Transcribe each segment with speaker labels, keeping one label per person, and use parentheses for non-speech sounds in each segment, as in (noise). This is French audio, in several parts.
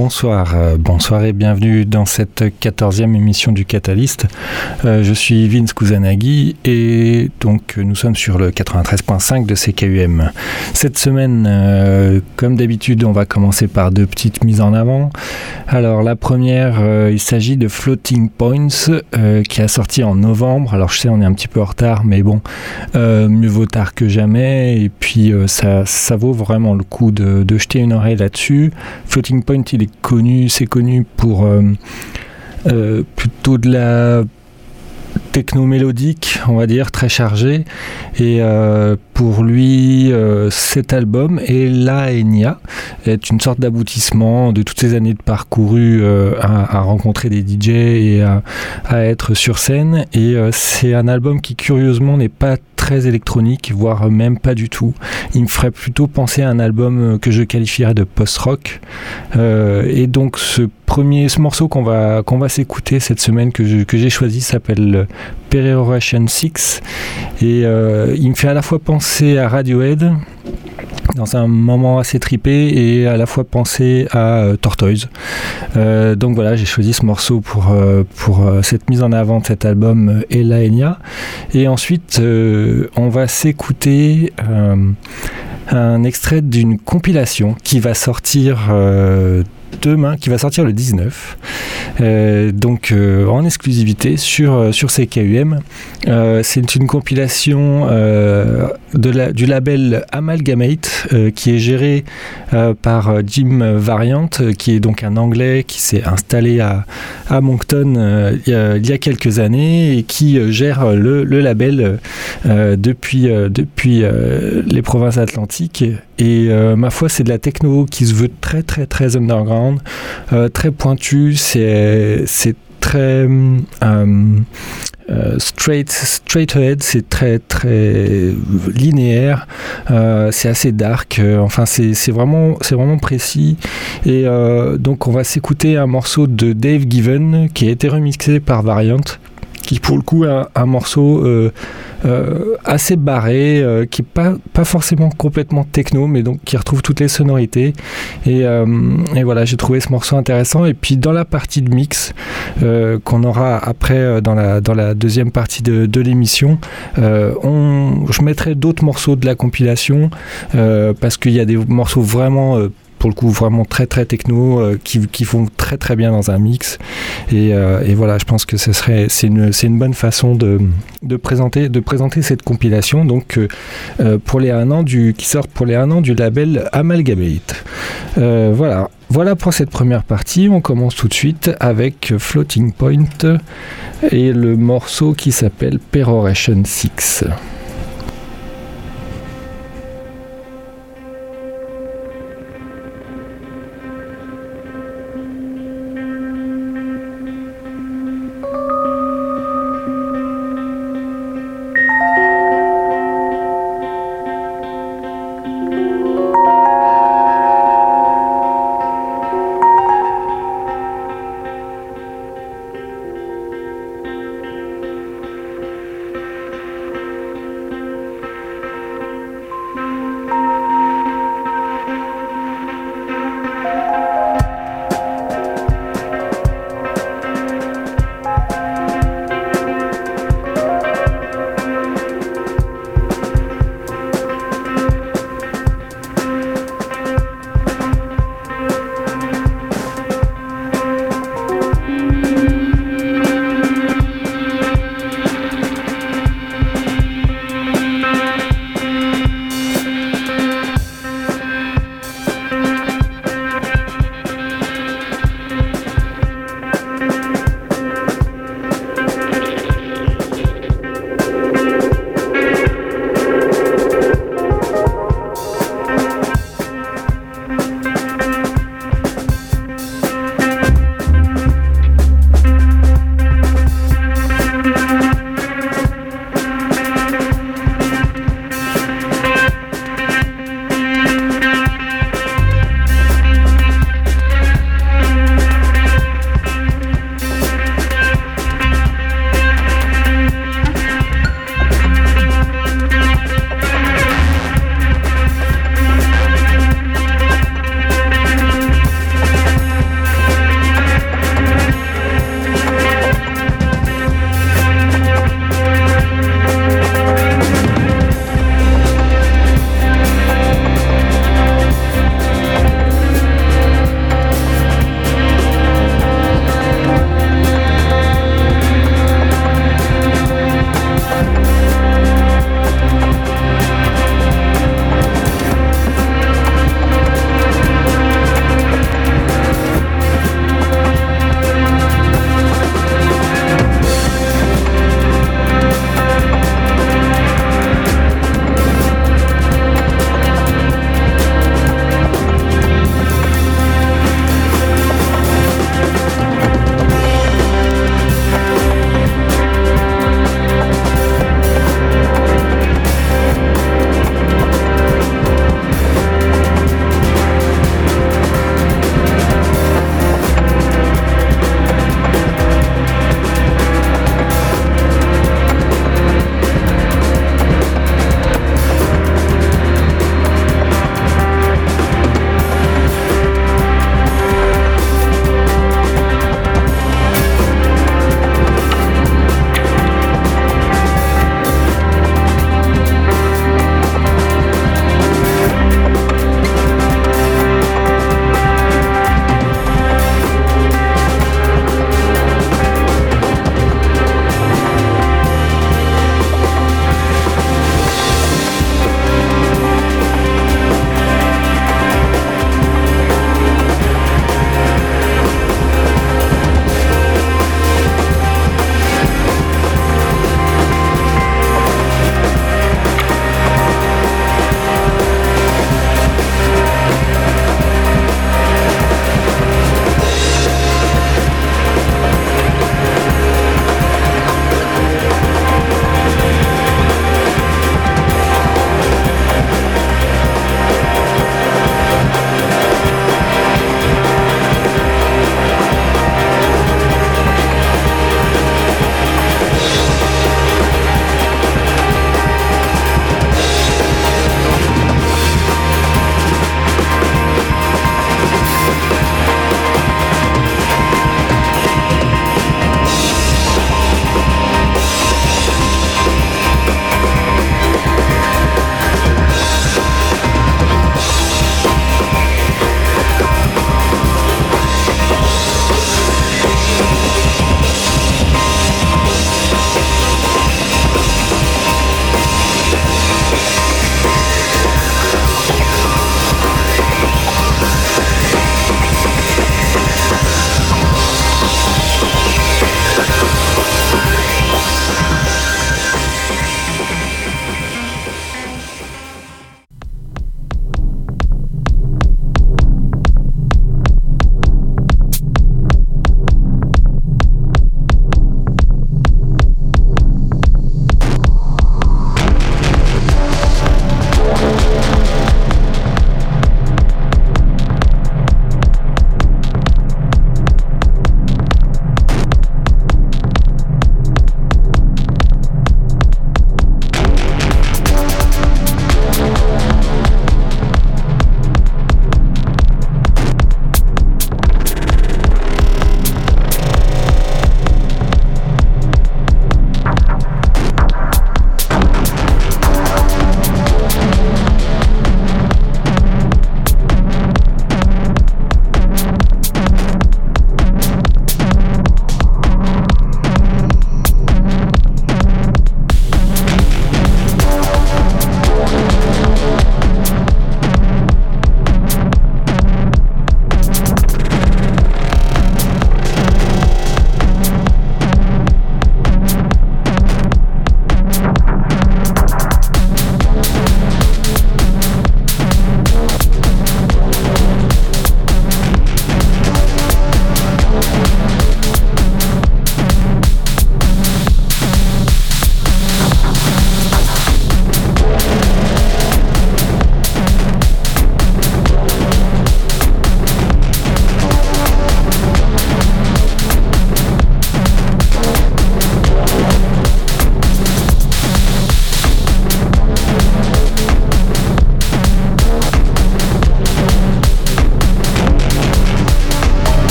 Speaker 1: Bonsoir, euh, bonsoir et bienvenue dans cette quatorzième émission du Catalyst. Euh, je suis Vince Kusanagi et donc nous sommes sur le 93.5 de CKUM. Cette semaine, euh, comme d'habitude, on va commencer par deux petites mises en avant. Alors la première, il s'agit de Floating Points qui a sorti en novembre. Alors je sais, on est un petit peu en retard, mais bon, mieux vaut tard que jamais. Et puis ça, ça vaut vraiment le coup de, de jeter une oreille là-dessus. Floating Point, il est connu, c'est connu pour euh, euh, plutôt de la techno mélodique, on va dire, très chargé. Et euh, pour lui, cet album et La Enya est une sorte d'aboutissement de toutes ces années de parcouru à, rencontrer des DJ et à, à être sur scène. Et c'est un album qui curieusement n'est pas très électronique, voire même pas du tout. Il me ferait plutôt penser à un album que je qualifierais de post-rock. Euh, et donc ce premier ce morceau qu'on va, qu'on va s'écouter cette semaine que, j'ai choisi s'appelle Peroration 6 et euh, il me fait à la fois penser à Radiohead dans un moment assez tripé et à la fois penser à euh, Tortoise. Euh, donc voilà, j'ai choisi ce morceau pour, euh, pour cette mise en avant de cet album Ella Enya. Et ensuite, on va s'écouter un extrait d'une compilation qui va sortir demain, qui va sortir le 19, euh, donc euh, en exclusivité sur, euh, sur CKUM. c'est une compilation du label Amalgamate qui est géré par Jim Variant, qui est donc un Anglais qui s'est installé à, Moncton il y, a, quelques années et qui gère le, le label depuis, depuis les provinces atlantiques. Et ma foi, c'est de la techno qui se veut très très très underground euh, très pointu, c'est très euh, euh, straight, straight ahead, c'est très très linéaire, c'est assez dark, enfin c'est vraiment, vraiment précis. Et donc on va s'écouter un morceau de Dave Given qui a été remixé par Variant qui pour le coup un morceau euh, euh, assez barré, euh, qui n'est pas, pas forcément complètement techno, mais donc qui retrouve toutes les sonorités. Et, voilà, j'ai trouvé ce morceau intéressant. Et puis dans la partie de mix qu'on aura après dans la, dans la deuxième partie de, de l'émission, je mettrai d'autres morceaux de la compilation parce qu'il y a des morceaux vraiment pour le coup vraiment très très techno euh, qui, qui, font très très bien dans un mix. Et, euh, voilà je pense que ce serait c'est une, une, bonne façon de, de, présenter de présenter cette compilation. Donc euh, pour les un an du qui sort pour les un an du label Amalgamate. Voilà. Voilà pour cette première partie. On commence tout de suite avec Floating Point et le morceau qui s'appelle Peroration 6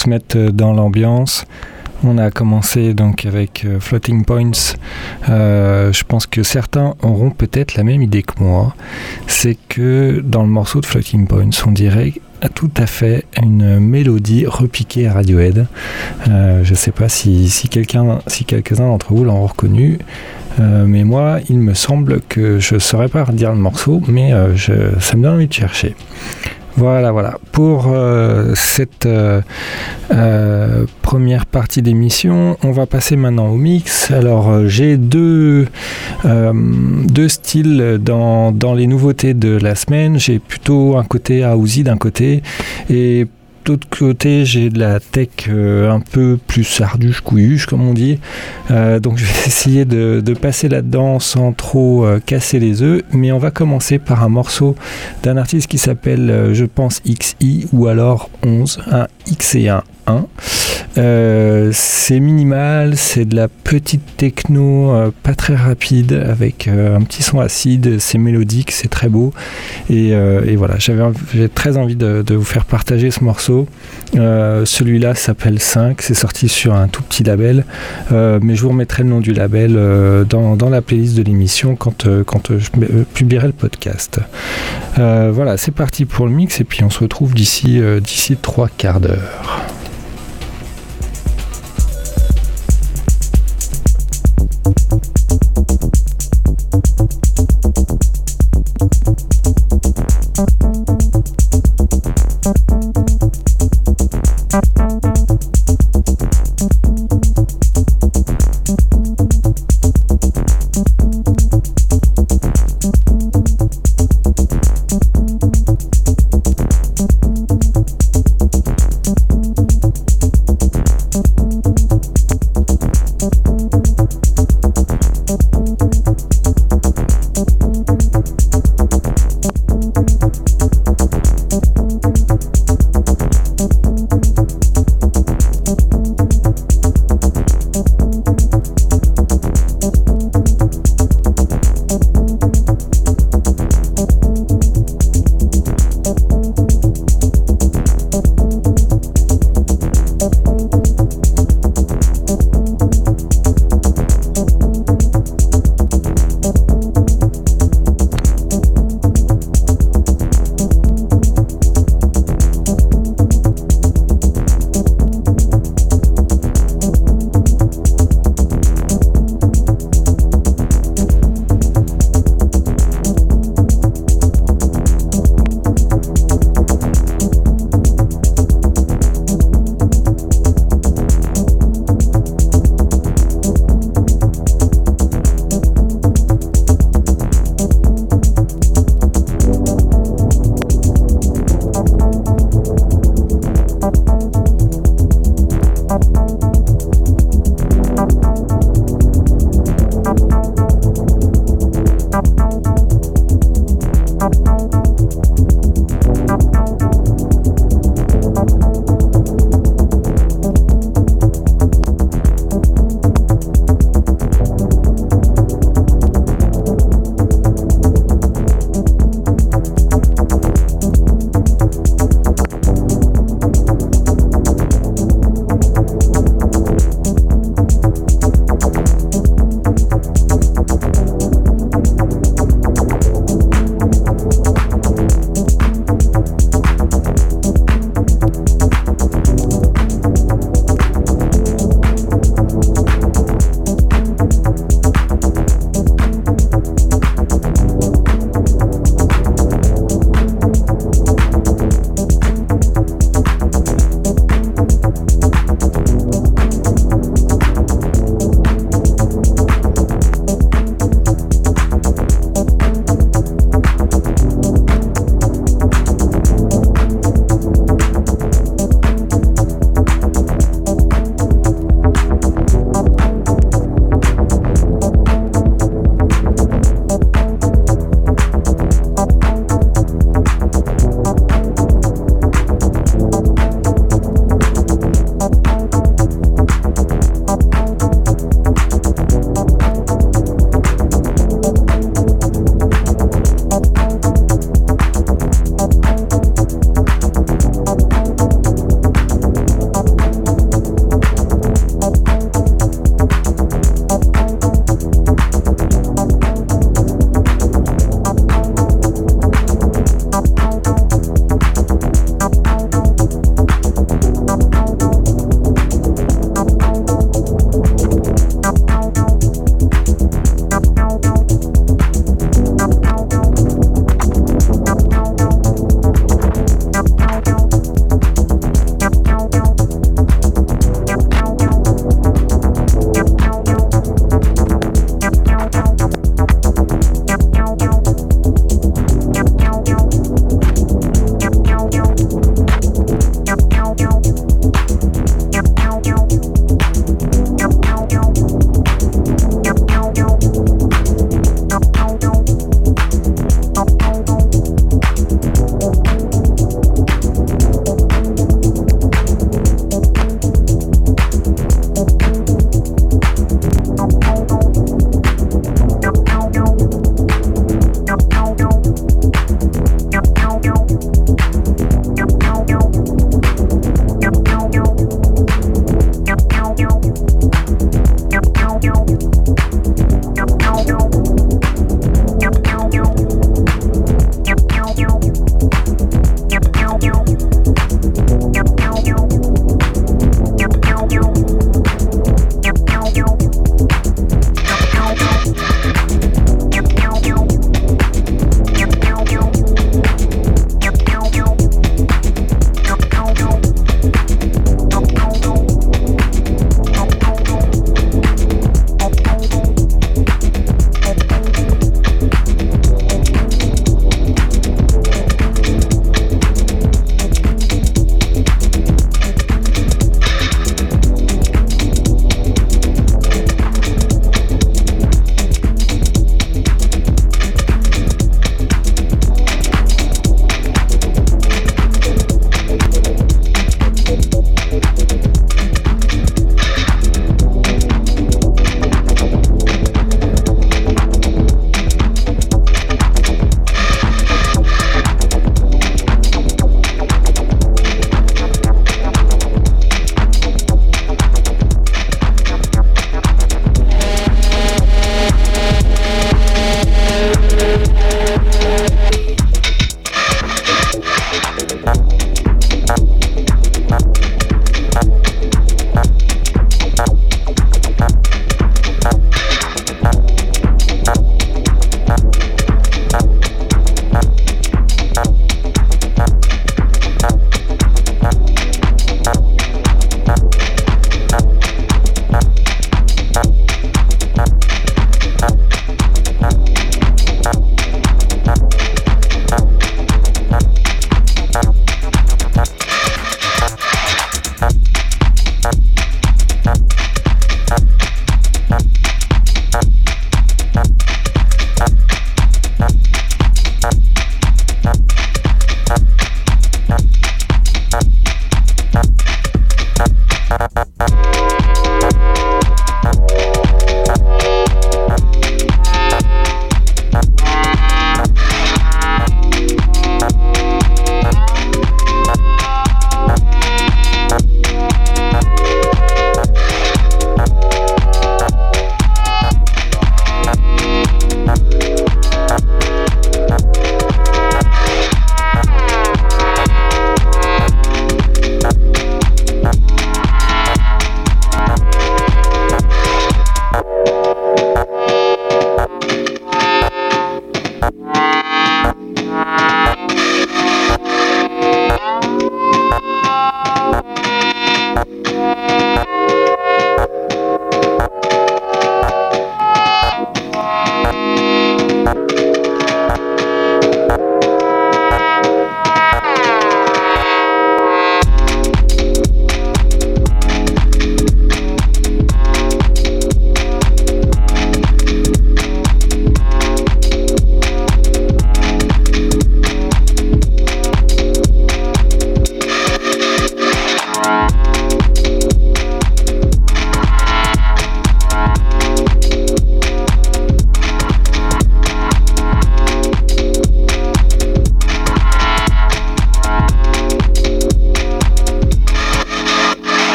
Speaker 1: se mettre dans l'ambiance. On a commencé donc avec euh, Floating Points. Euh, je pense que certains auront peut-être la même idée que moi. C'est que dans le morceau de Floating Points, on dirait tout à fait une mélodie repiquée à Radiohead. Euh, je ne sais pas si, quelqu'un, si quelques-uns d'entre vous l'ont reconnu. mais moi, il me semble que je ne saurais pas redire le morceau, mais ça me donne envie de chercher. Voilà, voilà. Pour euh, cette euh, euh, première partie d'émission, on va passer maintenant au mix. Alors, j'ai deux, styles dans, dans, les nouveautés de la semaine. J'ai plutôt un côté housey d'un côté et d'autre côté, j'ai de la tech euh, un peu plus arduche, couilluche, comme on dit. Euh, donc, (laughs) je vais essayer de, passer là-dedans sans trop euh, casser les œufs. Mais on va commencer par un morceau d'un artiste qui s'appelle, je pense, XI ou alors 11, un X et un 1. Euh, c'est minimal, c'est de la petite techno, euh, pas très rapide, avec euh, un petit son acide, c'est mélodique, c'est très beau. Et, voilà, j'avais très envie de, vous faire partager ce morceau. Celui-là s'appelle 5, c'est sorti sur un tout petit label, mais je vous remettrai le nom du label dans, la playlist de l'émission quand, quand je publierai le podcast. voilà, c'est parti pour le mix et puis on se retrouve d'ici d'ici trois quarts d'heure heures.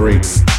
Speaker 1: breaks.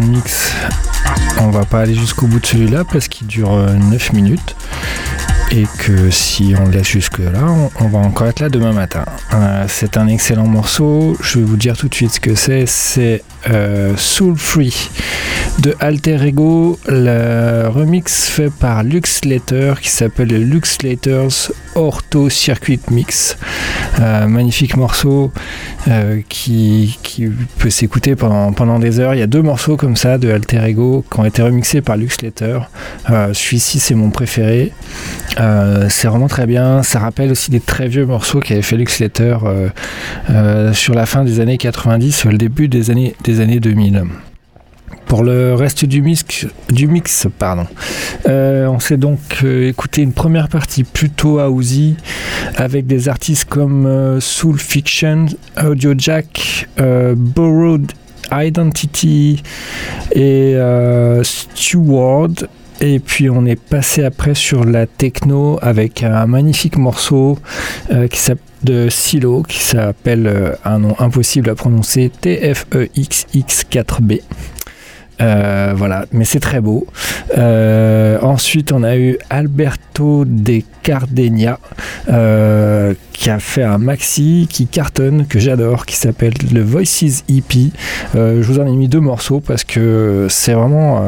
Speaker 1: Mix. On va pas aller jusqu'au bout de celui-là parce qu'il dure 9 euh, minutes et que si on laisse jusque là, on, va encore être là demain matin. Euh, c'est un excellent morceau. Je vais vous dire tout de suite ce que c'est. C'est euh, Soul Free de Alter Ego, le remix fait par Lux Later qui s'appelle Lux Laters Ortho Circuit Mix. Euh, magnifique morceau euh, qui, peut s'écouter pendant, des heures. Il y a deux morceaux comme ça de Alter Ego qui ont été remixés par Lux Later. Celui-ci c'est mon préféré. c'est vraiment très bien. Ça rappelle aussi des très vieux morceaux qu'avait fait Lux Later sur la fin des années 90, le début des années, des années 2000. Pour le reste du mix, pardon. Euh, on s'est donc euh, écouté une première partie plutôt housey avec des artistes comme euh, Soul Fiction, Audio Jack, Borrowed Identity et Steward. Et puis on est passé après sur la techno avec un magnifique morceau de Silo qui s'appelle un nom impossible à prononcer TFEXX4B. Euh, voilà, mais c'est très beau. Euh, ensuite, on a eu Alberto De Cardenia euh, qui a fait un maxi qui cartonne, que j'adore, qui s'appelle le Voices EP. je vous en ai mis deux morceaux parce que c'est vraiment,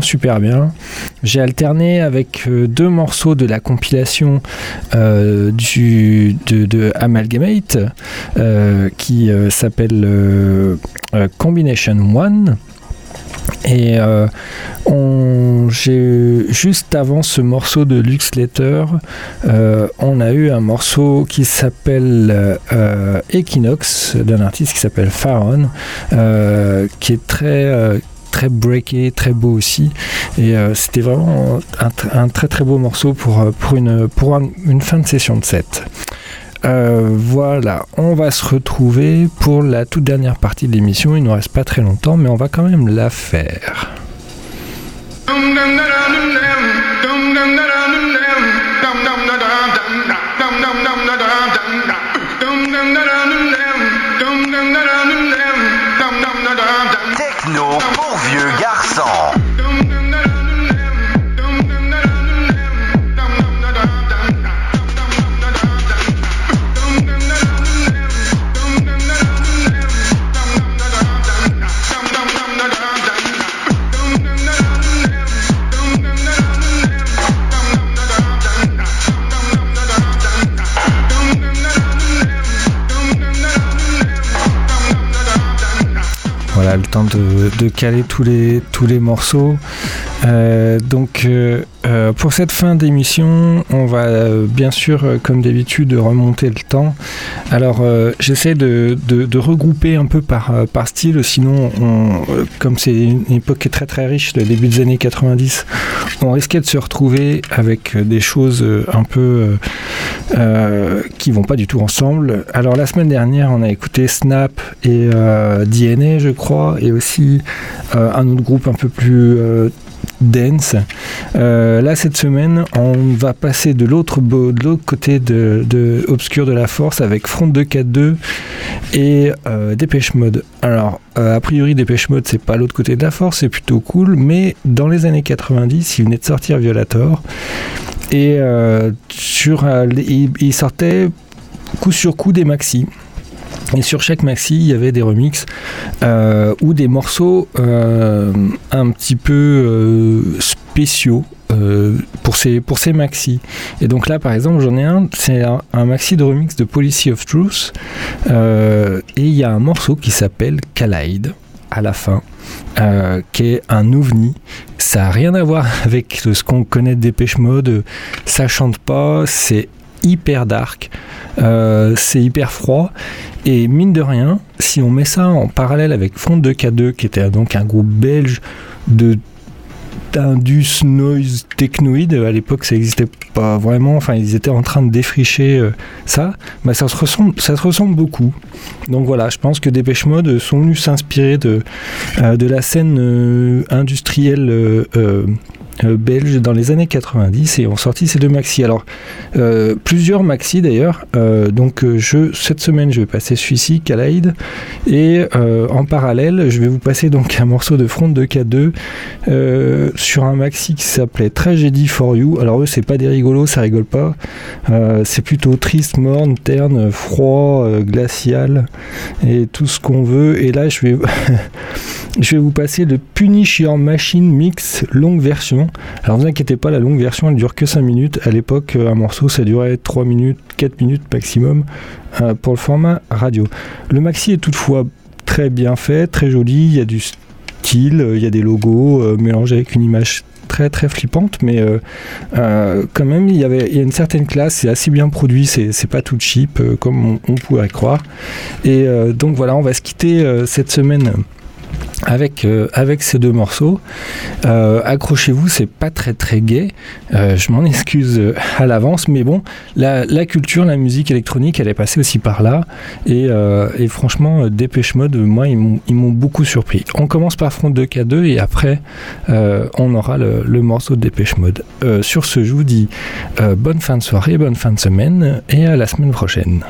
Speaker 1: super bien. J'ai alterné avec deux morceaux de la compilation du, de, de, Amalgamate qui s'appelle Combination One. Et euh, j'ai juste avant ce morceau de Lux Letter, euh, on a eu un morceau qui s'appelle euh, Equinox d'un artiste qui s'appelle Faron, qui est très très breaké, très beau aussi. Et c'était vraiment un, très très beau morceau pour, pour, une, pour une fin de session de set. Euh, voilà, on va se retrouver pour la toute dernière partie de l'émission. Il ne nous reste pas très longtemps, mais on va quand même la faire.
Speaker 2: Techno pour vieux garçons.
Speaker 1: Le temps de, caler tous les, tous les morceaux. Euh, donc euh, euh, pour cette fin d'émission, on va bien sûr, comme d'habitude, remonter le temps. Alors j'essaie de, regrouper un peu par, style, sinon, comme c'est une époque qui est très très riche, le début des années 90, on risquait de se retrouver avec des choses un peu qui vont pas du tout ensemble. Alors la semaine dernière, on a écouté Snap et DNA, je crois et aussi un autre groupe un peu plus euh, dense. Euh, là, cette semaine, on va passer de l'autre côté de, de, obscur de la force avec Front 242 et Dépêche Mode. Alors, a priori, Dépêche Mode, c'est pas l'autre côté de la force, c'est plutôt cool, mais dans les années 90, il venait de sortir Violator et sur, il sortait coup sur coup des maxi. Et sur chaque maxi, il y avait des remixes euh, ou des morceaux euh, un petit peu euh, spéciaux. pour ces, pour ces maxi. Et donc là, par exemple, j'en ai un, c'est un, maxi de remix de Policy of Truth. et il y a un morceau qui s'appelle Collide à la fin, qui est un ovni. Ça n'a rien à voir (laughs) avec ce qu'on connaît de Dépêche Mode. Ça chante pas, c'est hyper dark, c'est hyper froid. Et mine de rien, si on met ça en parallèle avec Front 2K2, qui était donc un groupe belge de d'indus noise technoïde à l'époque ça n'existait pas vraiment. Enfin ils étaient en train de défricher euh, ça. Ça se ressemble ça se ressemble beaucoup. Donc voilà je pense que Dépêche Mode sont venus s'inspirer de, euh, la scène euh, industrielle belges dans les années 90 et ont sorti ces deux maxi. Alors, plusieurs maxi d'ailleurs. donc, je, cette semaine, je vais passer celui-ci, Kalaïd, et en parallèle, je vais vous passer donc un morceau de Front de K2 sur un maxi qui s'appelait Tragedy for You. Alors, eux, c'est pas des rigolos, ça rigole pas. c'est plutôt triste, morne, terne, froid, glacial et tout ce qu'on veut. Et là, je vais, (laughs) je vais vous passer le Punish Your Machine Mix longue version. Alors, vous inquiétez pas, la longue version, elle dure que 5 minutes. À l'époque, un morceau, ça durait 3 minutes, 4 minutes maximum euh, pour le format radio. Le maxi est toutefois très bien fait, très joli. Il y a du style, il y a des logos euh, mélangés avec une image très très flippante, mais euh, euh, quand même il y avait a une certaine classe, c'est assez bien produit, c'est pas tout cheap euh, comme on, pourrait croire. Et donc voilà, on va se quitter cette semaine avec, euh, avec ces deux morceaux. Euh, accrochez-vous, c'est pas très très gai. Euh, je m'en excuse à l'avance, mais bon, la, culture, la musique électronique, elle est passée aussi par là. Et, et franchement, Dépêche Mode, moi, ils m'ont beaucoup surpris. On commence par Front 2K2 et après, on aura le, le, morceau de Dépêche Mode. sur ce, je vous dis bonne fin de soirée, bonne fin de semaine et à la semaine prochaine.